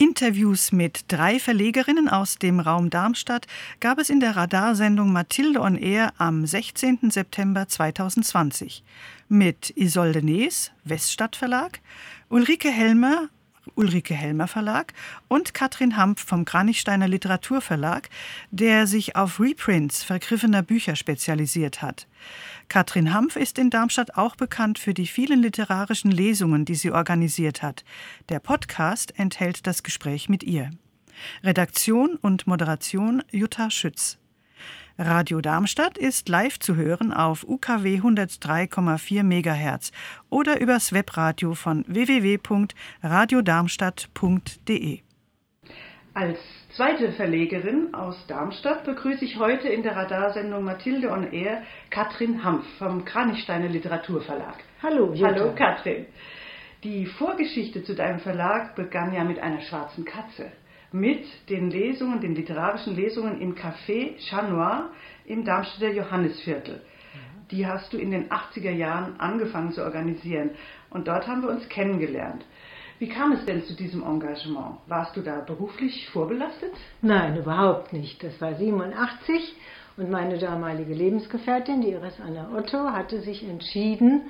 Interviews mit drei Verlegerinnen aus dem Raum Darmstadt gab es in der Radarsendung Mathilde on Air am 16. September 2020 mit Isolde Nees, Weststadt Verlag, Ulrike Helmer, Ulrike Helmer Verlag und Katrin Hampf vom Kranichsteiner Literaturverlag, der sich auf Reprints vergriffener Bücher spezialisiert hat. Katrin Hampf ist in Darmstadt auch bekannt für die vielen literarischen Lesungen, die sie organisiert hat. Der Podcast enthält das Gespräch mit ihr. Redaktion und Moderation Jutta Schütz. Radio Darmstadt ist live zu hören auf UKW 103,4 MHz oder übers Webradio von www.radiodarmstadt.de. Als zweite Verlegerin aus Darmstadt begrüße ich heute in der Radarsendung Mathilde on Air Katrin Hampf vom Kranichsteiner Literaturverlag. Hallo, Jutta. Hallo Katrin. Die Vorgeschichte zu deinem Verlag begann ja mit einer schwarzen Katze mit den Lesungen, den literarischen Lesungen im Café Chat Noir im Darmstädter Johannisviertel. Die hast du in den 80er Jahren angefangen zu organisieren und dort haben wir uns kennengelernt. Wie kam es denn zu diesem Engagement? Warst du da beruflich vorbelastet? Nein, überhaupt nicht. Das war 87 und meine damalige Lebensgefährtin, die Iris Anna Otto, hatte sich entschieden,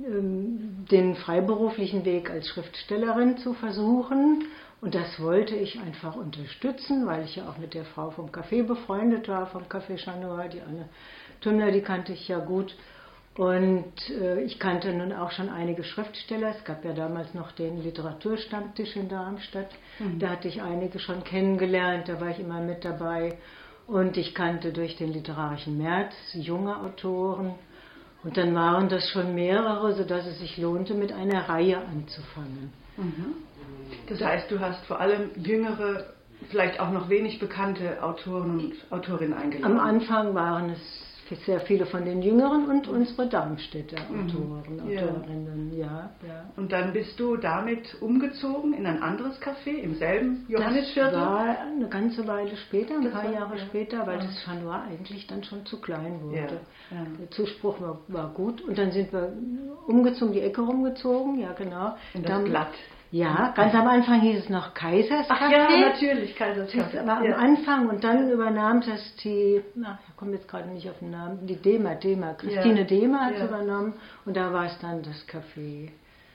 ähm, den freiberuflichen Weg als Schriftstellerin zu versuchen und das wollte ich einfach unterstützen, weil ich ja auch mit der Frau vom Café befreundet war, vom Café Chanua, die Anne Tümler, die kannte ich ja gut. Und äh, ich kannte nun auch schon einige Schriftsteller. Es gab ja damals noch den Literaturstammtisch in Darmstadt. Mhm. Da hatte ich einige schon kennengelernt, da war ich immer mit dabei. Und ich kannte durch den literarischen März junge Autoren. Und dann waren das schon mehrere, sodass es sich lohnte, mit einer Reihe anzufangen. Mhm. Das heißt, du hast vor allem jüngere, vielleicht auch noch wenig bekannte Autoren und Autorinnen eingeladen. Am Anfang waren es sehr viele von den Jüngeren und unsere Darmstädter mhm. Autoren, mhm. Autorinnen, ja. ja. Und dann bist du damit umgezogen in ein anderes Café im selben Johannisviertel? Das war eine ganze Weile später, ein das paar war, Jahre ja. später, weil ja. das Chanois eigentlich dann schon zu klein wurde. Der Zuspruch war, war, gut und dann sind wir umgezogen, die Ecke rumgezogen, ja genau. In das dann, Blatt. Ja, ganz am Anfang hieß es noch Kaisers Ach ja, natürlich, Kaisers Das war ja. am Anfang und dann übernahm das die, na, ich komme jetzt gerade nicht auf den Namen, die Dema, Dema, Christine ja. Dema hat es ja. übernommen und da war es dann das Café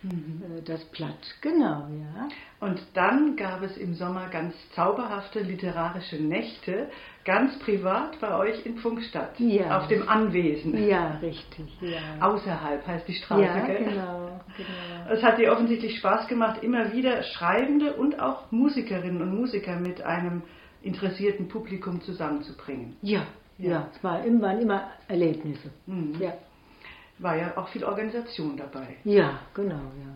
Mhm. Äh, das Blatt, genau, ja. Und dann gab es im Sommer ganz zauberhafte literarische Nächte, ganz privat bei euch in Funkstadt, ja. auf dem Anwesen. Ja, richtig, ja. Außerhalb heißt die Straße, ja, gell? genau, genau. Es hat dir offensichtlich Spaß gemacht, immer wieder Schreibende und auch Musikerinnen und Musiker mit einem interessierten Publikum zusammenzubringen. Ja, ja, ja. es war, waren immer Erlebnisse. Mhm. Ja war ja auch viel Organisation dabei. Ja, genau, ja.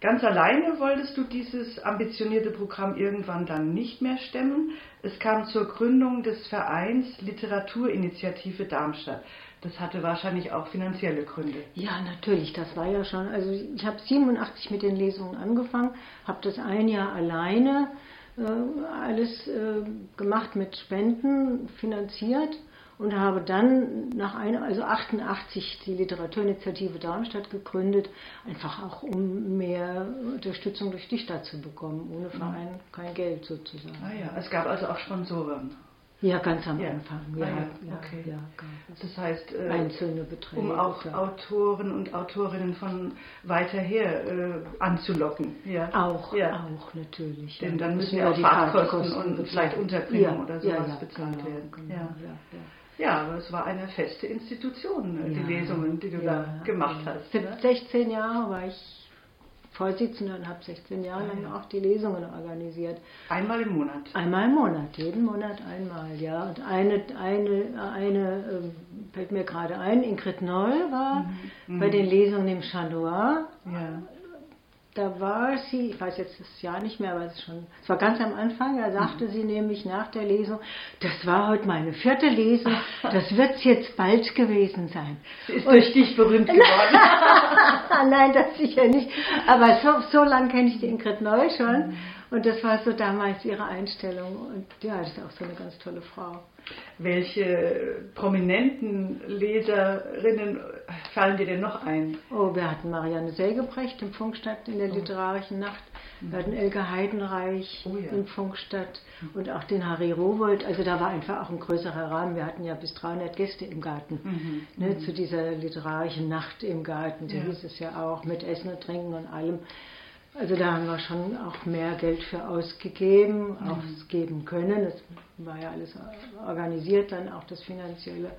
Ganz alleine wolltest du dieses ambitionierte Programm irgendwann dann nicht mehr stemmen. Es kam zur Gründung des Vereins Literaturinitiative Darmstadt. Das hatte wahrscheinlich auch finanzielle Gründe. Ja, natürlich. Das war ja schon. Also ich habe 87 mit den Lesungen angefangen, habe das ein Jahr alleine äh, alles äh, gemacht mit Spenden finanziert und habe dann nach einer, also 88 die Literaturinitiative Darmstadt gegründet, einfach auch um mehr Unterstützung durch die Stadt zu bekommen, ohne Verein kein Geld sozusagen. Ah ja, es gab also auch Sponsoren. Ja, ganz am ja. Anfang. Ja, ah, ja, okay. ja, das heißt, äh, einzelne Beträge. Um auch Autoren und Autorinnen von weiter her äh, anzulocken. Ja. Auch, auch natürlich. Denn dann müssen ja auch Fahrtkosten und vielleicht Unterbringung oder sowas bezahlt genau, werden. Genau, ja. Ja, aber es war eine feste Institution, ja. die Lesungen, die du ja. da gemacht hast. 16 ne? Jahre war ich Vorsitzende und habe 16 Jahre lang auch die Lesungen organisiert. Einmal im Monat? Einmal im Monat, jeden Monat einmal, ja. Und eine, eine, eine ähm, fällt mir gerade ein, Ingrid Noll war mhm. bei den Lesungen im Chandois. Ja da war sie, ich weiß jetzt das Jahr nicht mehr, aber es, schon, es war ganz am Anfang, da sagte mhm. sie nämlich nach der Lesung, das war heute meine vierte Lesung, das wird jetzt bald gewesen sein. Sie ist durch dich berühmt geworden. Nein, das sicher nicht. Aber so, so lange kenne ich die Ingrid Neu schon. Mhm. Und das war so damals ihre Einstellung. Und ja, das ist auch so eine ganz tolle Frau. Welche prominenten Leserinnen fallen dir denn noch ein? Oh, wir hatten Marianne Sägebrecht im Funkstadt in der oh. literarischen Nacht. Wir hatten Elke Heidenreich oh ja. in Funkstadt und auch den Harry Rowold. Also da war einfach auch ein größerer Rahmen. Wir hatten ja bis 300 Gäste im Garten. Mhm. Ne, mhm. Zu dieser literarischen Nacht im Garten, so ja. hieß es ja auch, mit Essen und Trinken und allem. Also da haben wir schon auch mehr Geld für ausgegeben, mhm. ausgeben können. Das war ja alles organisiert dann, auch das Finanzielle.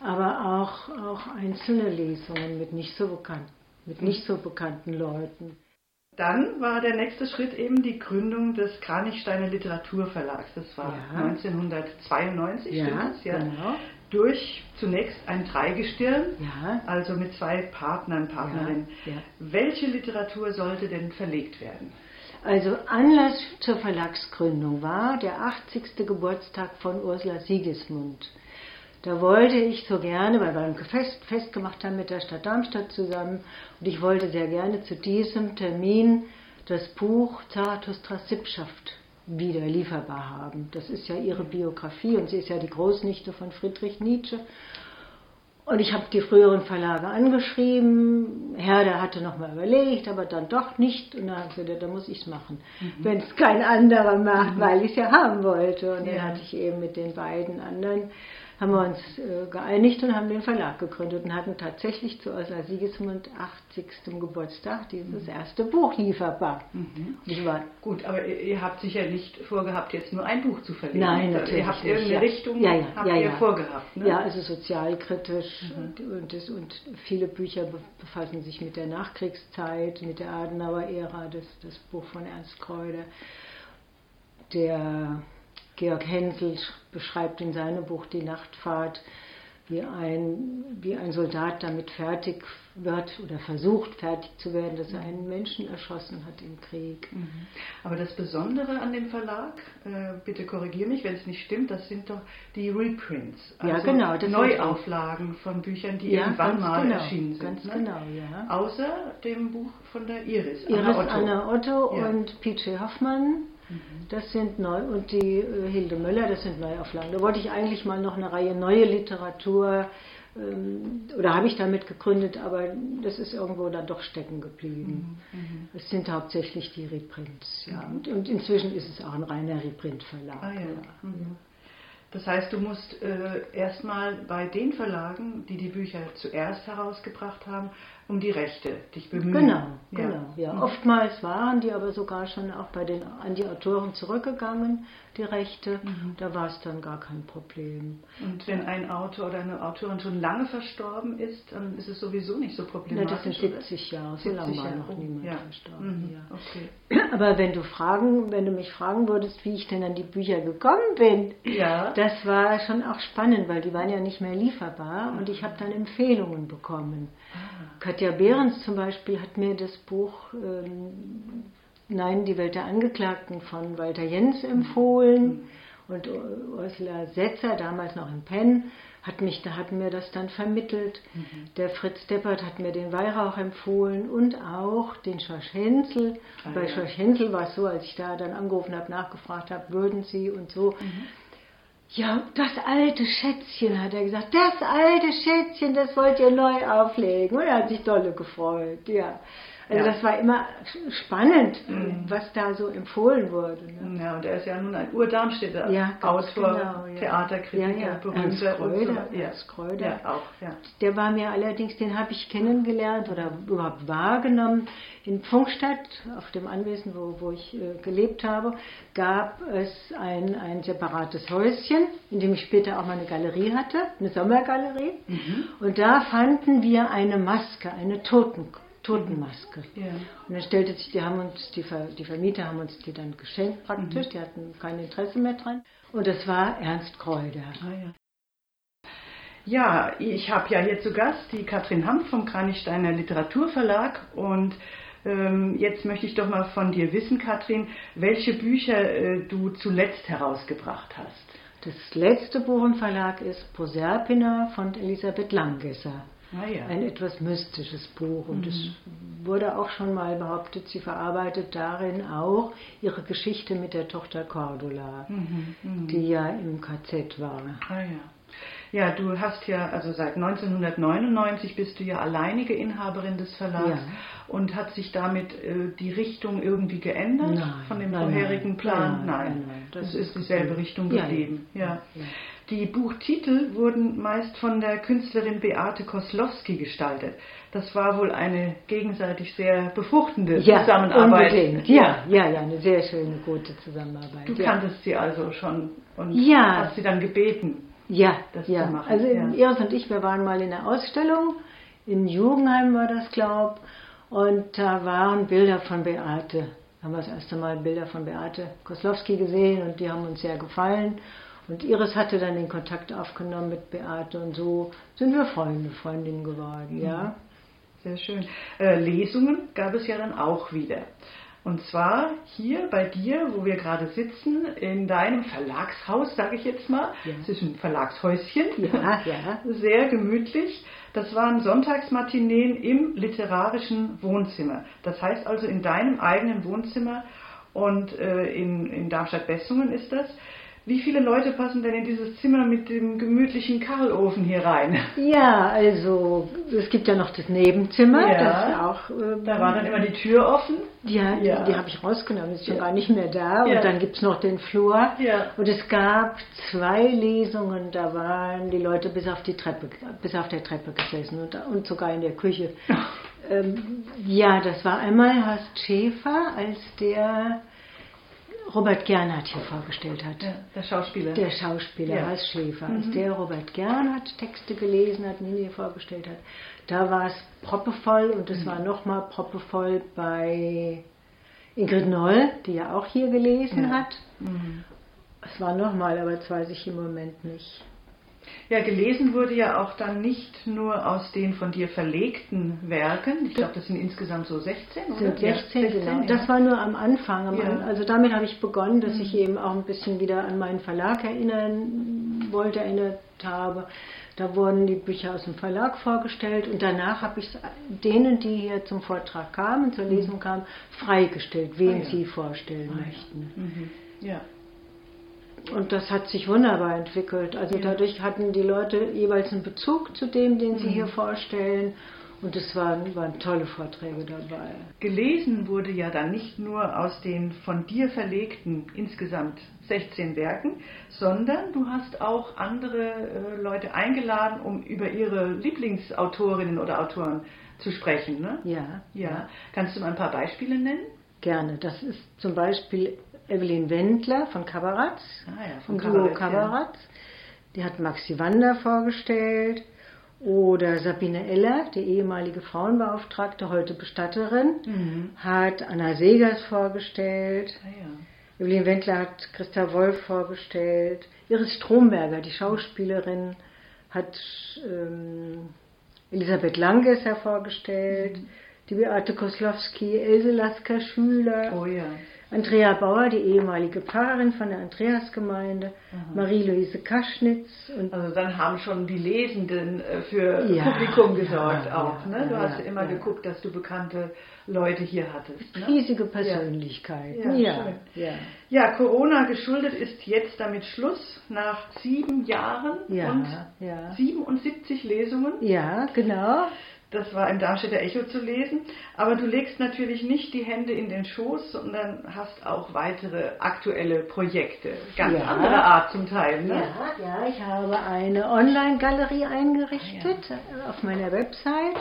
Aber auch, auch einzelne Lesungen mit nicht so bekannten, mit nicht so bekannten Leuten. Dann war der nächste Schritt eben die Gründung des Kranichsteiner Literaturverlags. Das war ja. 1992, ja, stimmt das? Ja. Genau. Durch zunächst ein Dreigestirn, ja. also mit zwei Partnern, Partnerinnen. Ja. Welche Literatur sollte denn verlegt werden? Also Anlass zur Verlagsgründung war der 80. Geburtstag von Ursula Sigismund. Da wollte ich so gerne, weil wir ein Fest, Fest gemacht haben mit der Stadt Darmstadt zusammen, und ich wollte sehr gerne zu diesem Termin das Buch Zarathustras Sippschaft wieder lieferbar haben. Das ist ja ihre Biografie und sie ist ja die Großnichte von Friedrich Nietzsche. Und ich habe die früheren Verlage angeschrieben. Herder hatte nochmal überlegt, aber dann doch nicht. Und dann habe ich gesagt, da muss ich es machen. Mhm. Wenn es kein anderer macht, mhm. weil ich es ja haben wollte. Und ja. dann hatte ich eben mit den beiden anderen haben wir uns äh, geeinigt und haben den Verlag gegründet und hatten tatsächlich zu unserer Sigismund 80. Geburtstag dieses mhm. erste Buch lieferbar. Mhm. Ich war Gut, aber ihr habt sicher nicht vorgehabt, jetzt nur ein Buch zu verlegen. Nein, natürlich Ihr habt irgendeine ja. Richtung ja, ja, habt ihr vorgehabt. Ne? Ja, also sozialkritisch mhm. und, und, und, viele Bücher befassen sich mit der Nachkriegszeit, mit der Adenauer-Ära, das, das Buch von Ernst Kreuder, der Georg Hensel beschreibt in seinem Buch Die Nachtfahrt, wie ein, wie ein Soldat damit fertig wird oder versucht fertig zu werden, dass er einen Menschen erschossen hat im Krieg. Mhm. Aber das Besondere an dem Verlag, äh, bitte korrigiere mich, wenn es nicht stimmt, das sind doch die Reprints. Also ja, genau. Das Neuauflagen von Büchern, die ja, irgendwann mal genau, erschienen sind. Ganz ne? genau, ja. Außer dem Buch von der Iris. Iris Anna Otto, Anna Otto ja. und P.J. Hoffmann das sind neu und die äh, Hilde Möller, das sind Neuauflagen. Da wollte ich eigentlich mal noch eine Reihe neue Literatur ähm, oder habe ich damit gegründet, aber das ist irgendwo dann doch stecken geblieben. Mhm. mhm. Es sind hauptsächlich die Reprints, ja. Und, und, inzwischen ist es auch ein reiner Reprint-Verlag. Ah, ja. Ja. Mhm. Das heißt, du musst äh, erstmal bei den Verlagen, die die Bücher zuerst herausgebracht haben, um die Rechte dich bemühen. Genau, ja. genau. Ja. Mhm. Oftmals waren die aber sogar schon auch bei den, an die Autoren zurückgegangen, die Rechte. Mhm. Da war es dann gar kein Problem. Und wenn ein Autor oder eine Autorin schon lange verstorben ist, dann ist es sowieso nicht so problematisch. Na, das sind 70 Jahre, so lange war noch niemand ja. verstorben. Mhm. Ja. Okay. Aber wenn du fragen, wenn du mich fragen würdest, wie ich denn an die Bücher gekommen bin, ja. Das war schon auch spannend, weil die waren ja nicht mehr lieferbar und ich habe dann Empfehlungen bekommen. Ah. Katja Behrens zum Beispiel hat mir das Buch ähm, Nein, die Welt der Angeklagten von Walter Jens empfohlen. Und Ursula Setzer, damals noch in Penn, hat, mich, hat mir das dann vermittelt. Mhm. Der Fritz Deppert hat mir den Weihrauch empfohlen und auch den Schorsch Hensel. Ah, Bei ja. Schorsch Hensel war es so, als ich da dann angerufen habe, nachgefragt habe, würden Sie und so. Mhm. Ja, das alte Schätzchen, hat er gesagt. Das alte Schätzchen, das wollt ihr neu auflegen. Und er hat sich dolle gefreut, ja. Also ja. das war immer spannend, mhm. was da so empfohlen wurde. Ne? Ja, und er ist ja nun ein Urdarmstädter ja, Autor, genau, ja. Theaterkritiker, ja, ja. berühmter und so. Ja. Kreuder. Ja, auch, ja. Der war mir allerdings, den habe ich kennengelernt oder überhaupt wahrgenommen. In Funkstadt, auf dem Anwesen, wo, wo ich äh, gelebt habe, gab es ein, ein separates Häuschen, in dem ich später auch mal eine Galerie hatte, eine Sommergalerie. Mhm. Und da fanden wir eine Maske, eine Totenkrone. Totenmaske. Ja. Und dann stellte sich, die haben uns, die, Ver, die Vermieter haben uns die dann geschenkt praktisch, mhm. die hatten kein Interesse mehr dran. Und das war Ernst Kreuder. Ah, ja. Ja, ich habe ja hier zu Gast die Katrin Hampf vom Kranichsteiner Literaturverlag und ähm, jetzt möchte ich doch mal von dir wissen, Katrin, welche Bücher äh, du zuletzt herausgebracht hast. Das letzte Buch im Verlag ist Proserpina von Elisabeth Langgesser. Ah, ja. Ein etwas mystisches Buch. Und mhm. es wurde auch schon mal behauptet, sie verarbeitet darin auch ihre Geschichte mit der Tochter Cordula, mhm. Mhm. die ja im KZ war. Ah, ja. Ja, du hast ja, also seit 1999 bist du ja alleinige Inhaberin des Verlags Ja. und hat sich damit äh, die Richtung irgendwie geändert Nein, von dem nein, vorherigen Plan? nein, nein, nein, das, das ist dieselbe. Richtung geblieben. Ja, ja. Die Buchtitel wurden meist von der Künstlerin Beate Koslowski gestaltet. Das war wohl eine gegenseitig sehr befruchtende Ja, Zusammenarbeit. unbedingt. Ja, ja, ja, eine sehr schöne, gute Zusammenarbeit. Du ja. kanntest sie also schon und Ja. hast sie dann gebeten. Ja, das ja. zu machen, Also ja. Iris und ich, wir waren mal in der Ausstellung, in Jugendheim war das, glaub, und da waren Bilder von Beate. Da haben wir das erste Mal Bilder von Beate Koslowski gesehen und die haben uns sehr gefallen. Und Iris hatte dann den Kontakt aufgenommen mit Beate und so sind wir Freunde, Freundinnen geworden, ja. Sehr schön. Äh, Lesungen gab es ja dann auch wieder. Und zwar hier bei dir, wo wir gerade sitzen, in deinem Verlagshaus, sage ich jetzt mal. Ja. Es ist ein Verlagshäuschen. Ja, ja. Sehr gemütlich. Das waren Sonntagsmatineen im literarischen Wohnzimmer. Das heißt also in deinem eigenen Wohnzimmer und äh, in, in Darmstadt-Bessungen ist das. Wie viele Leute passen denn in dieses Zimmer mit dem gemütlichen Karlofen hier rein? Ja, also es gibt ja noch das Nebenzimmer, Ja. das auch. ähm, Da war dann immer die Tür offen. Ja, Ja. die, die habe ich rausgenommen, ist schon Ja. gar nicht mehr da. Ja. Und dann gibt es noch den Flur. Ja. Und es gab zwei Lesungen, da waren die Leute bis auf die Treppe, bis auf der Treppe gesessen und, und sogar in der Küche. ähm, ja, das war einmal Horst Schäfer, als der Robert Gernhardt hier vorgestellt hat. Ja, der Schauspieler. Der Schauspieler Ja. Horst Schäfer, als der Robert Gernhardt Texte gelesen hat und ihn hier vorgestellt hat, da war es proppevoll und es war nochmal proppevoll bei Ingrid Noll, die ja auch hier gelesen Ja. hat. Mhm. Es war nochmal, aber das weiß ich im Moment nicht. Ja, gelesen wurde ja auch dann nicht nur aus den von dir verlegten Werken. Ich glaube, das sind insgesamt so 16, oder? Sind 16, Ja, genau. ja. Das war nur am Anfang. Am Ja. An- Also damit habe ich begonnen, dass ich eben auch ein bisschen wieder an meinen Verlag erinnern wollte, erinnert habe. Da wurden die Bücher aus dem Verlag vorgestellt und danach habe ich denen, die hier zum Vortrag kamen, zur Lesung kamen, freigestellt, wen Ah, sie vorstellen Ah, möchten. Mhm. Ja. Und das hat sich wunderbar entwickelt. Also Ja. dadurch hatten die Leute jeweils einen Bezug zu dem, den sie Mhm. hier vorstellen. Und es waren, waren tolle Vorträge dabei. Gelesen wurde ja dann nicht nur aus den von dir verlegten insgesamt 16 Werken, sondern du hast auch andere äh, Leute eingeladen, um über ihre Lieblingsautorinnen oder Autoren zu sprechen. Ne? Ja, Ja. Kannst du mal ein paar Beispiele nennen? Gerne. Das ist zum Beispiel Evelyn Wendler von Kabaratz, Ah ja, von Duo Kabarett, ja. Die hat Maxi Wander vorgestellt. Oder Sabine Eller, die ehemalige Frauenbeauftragte, heute Bestatterin, Mhm. hat Anna Segers vorgestellt. Ah, ja. Evelyn Wendler hat Christa Wolf vorgestellt. Iris Stromberger, die Schauspielerin, hat ähm, Elisabeth Langes vorgestellt. Die Beate Koslowski, Else Lasker-Schüler. Oh ja. Andrea Bauer, die ehemalige Pfarrerin von der Andreasgemeinde, Aha. Marie-Louise Kaschnitz und Also dann haben schon die Lesenden äh, für Ja, Publikum ja, gesorgt ja, auch. Ne? Du ja, hast ja, immer ja. geguckt, dass du bekannte Leute hier hattest. Ne? riesige Persönlichkeiten. Ja, Ja, ja. Ja, Corona geschuldet ist jetzt damit Schluss nach sieben Jahren Ja, und ja. 77 Lesungen. Ja, genau. Das war im Darmstädter Echo zu lesen. Aber du legst natürlich nicht die Hände in den Schoß, sondern hast auch weitere aktuelle Projekte. Ganz Ja. anderer Art zum Teil. Ne? Ja, ja, ich habe eine Online-Galerie eingerichtet äh, auf meiner Website.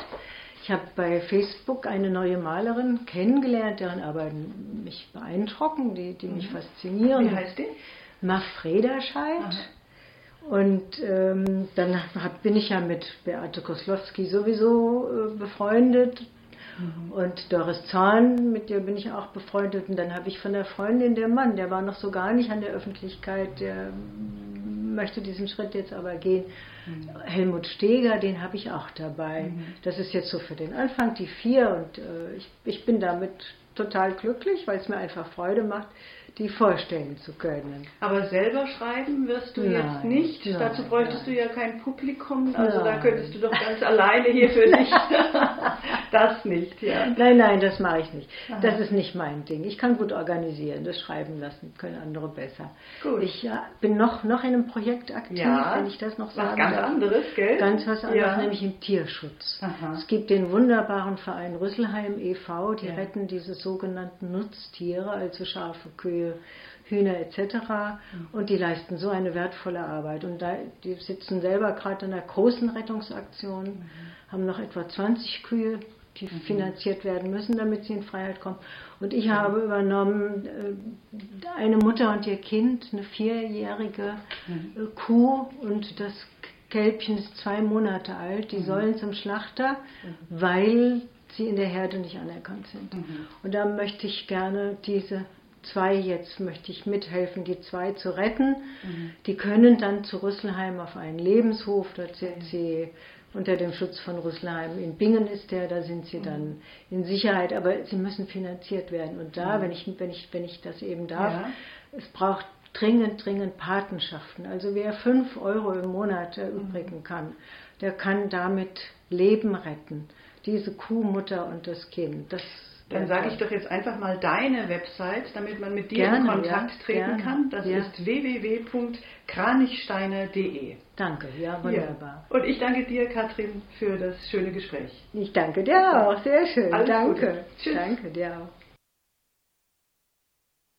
Ich habe bei Facebook eine neue Malerin kennengelernt, deren Arbeiten mich beeindrucken, die, die mich faszinieren. Wie heißt die? Mafreda Scheid. Und ähm, dann hab, bin ich ja mit Beate Koslowski sowieso äh, befreundet. Und Doris Zorn, mit der bin ich auch befreundet. Und dann habe ich von der Freundin, der Mann, der war noch so gar nicht an der Öffentlichkeit, der möchte diesen Schritt jetzt aber gehen. Helmut Steger, den habe ich auch dabei. Das ist jetzt so für den Anfang die vier und äh, ich, ich bin damit total glücklich, weil es mir einfach Freude macht, die vorstellen zu können. Aber selber schreiben wirst du Nein, jetzt nicht. nein, Dazu bräuchtest nein. du ja kein Publikum. Also da könntest du doch ganz alleine hier für dich das nicht, ja. Nein, nein, das mache ich nicht. Aha. Das ist nicht mein Ding. Ich kann gut organisieren, das schreiben lassen, können andere besser. Gut. Ich ja, bin noch, noch in einem Projekt aktiv, ja. wenn ich das noch sagen was ganz darf. anderes, gell? Ganz was anderes, ja. nämlich im Tierschutz. Aha. Es gibt den wunderbaren Verein Rüsselheim e.V., die retten diese sogenannten Nutztiere, also Schafe, Kühe, Hühner etc. Mhm. Und die leisten so eine wertvolle Arbeit. Und da, die sitzen selber gerade in einer großen Rettungsaktion, mhm. haben noch etwa 20 Kühe, die mhm. finanziert werden müssen, damit sie in Freiheit kommen. Und ich habe übernommen äh, eine Mutter und ihr Kind, eine vierjährige äh, Kuh und das Kälbchen ist zwei Monate alt. Die sollen zum Schlachter, weil sie in der Herde nicht anerkannt sind. Und da möchte ich gerne diese zwei jetzt möchte ich mithelfen, die zwei zu retten. Mhm. Die können dann zu Rüsselheim auf einen Lebenshof, dort sind mhm. sie unter dem Schutz von Rüsselheim. In Bingen ist der, da sind sie dann mhm. in Sicherheit, aber sie müssen finanziert werden. Und da, mhm. wenn, ich, wenn, ich, wenn ich das eben darf, ja. es braucht dringend, dringend Patenschaften. Also wer fünf Euro im Monat erübrigen kann, der kann damit Leben retten. Diese Kuhmutter und das Kind. Das dann sage ich doch jetzt einfach mal deine Website, damit man mit dir gerne, in Kontakt ja, treten gerne, kann. Das ja. ist www.kranichsteiner.de. Danke, ja, wunderbar. Ja. Und ich danke dir, Katrin, für das schöne Gespräch. Ich danke dir auch, sehr schön. Alles danke. Tschüss. Danke dir auch.